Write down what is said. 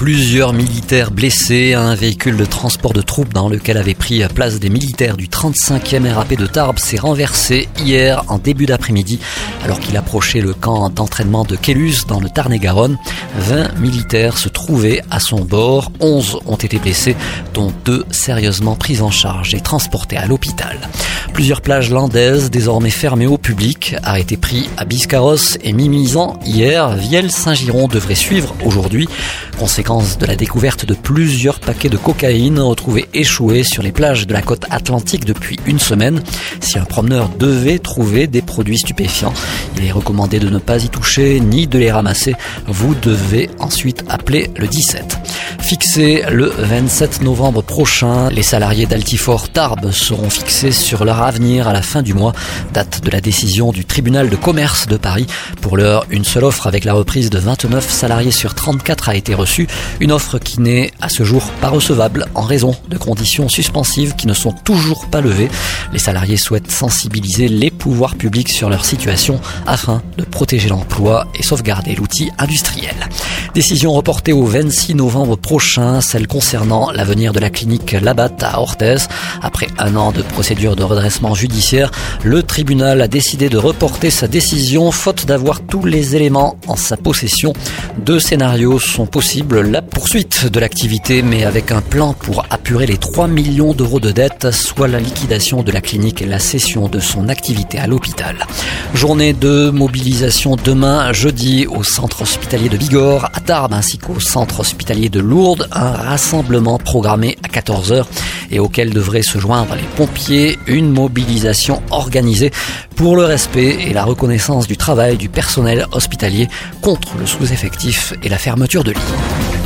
Plusieurs militaires blessés, un véhicule de transport de troupes dans lequel avait pris place des militaires du 35e RAP de Tarbes s'est renversé hier en début d'après-midi alors qu'il approchait le camp d'entraînement de Kellus dans le Tarn-et-Garonne. 20 militaires se trouvaient à son bord, 11 ont été blessés dont deux sérieusement pris en charge et transportés à l'hôpital. Plusieurs plages landaises désormais fermées au public a été pris à Biscarros et Mimizan hier. Vielle-Saint-Giron devrait suivre aujourd'hui. Conséquence de la découverte de plusieurs paquets de cocaïne retrouvés échoués sur les plages de la côte atlantique depuis une semaine. Si un promeneur devait trouver des produits stupéfiants, il est recommandé de ne pas y toucher ni de les ramasser. Vous devez ensuite appeler le 17. Fixé le 27 novembre prochain, les salariés d'Altifort Tarbes seront fixés sur leur avenir à la fin du mois, date de la décision du tribunal de commerce de Paris. Pour l'heure, une seule offre avec la reprise de 29 salariés sur 34 a été reçue, une offre qui n'est à ce jour pas recevable en raison de conditions suspensives qui ne sont toujours pas levées. Les salariés souhaitent sensibiliser les pouvoirs publics sur leur situation afin de protéger l'emploi et sauvegarder l'outil industriel. Décision reportée au 26 novembre prochain, celle concernant l'avenir de la clinique Labat à Orthez. Après un an de procédure de redressement judiciaire, le tribunal a décidé de reporter sa décision faute d'avoir tous les éléments en sa possession. Deux scénarios sont possibles. La poursuite de l'activité, mais avec un plan pour apurer les 3 millions d'euros de dettes, soit la liquidation de la clinique et la cession de son activité à l'hôpital. Journée de mobilisation demain, jeudi, au centre hospitalier de Bigorre, à Tarbes, ainsi qu'au centre hospitalier de Lourdes. Un rassemblement programmé à 14h et auquel devraient se joindre les pompiers. Une mobilisation organisée pour le respect et la reconnaissance du travail du personnel hospitalier contre le sous-effectif et la fermeture de lits.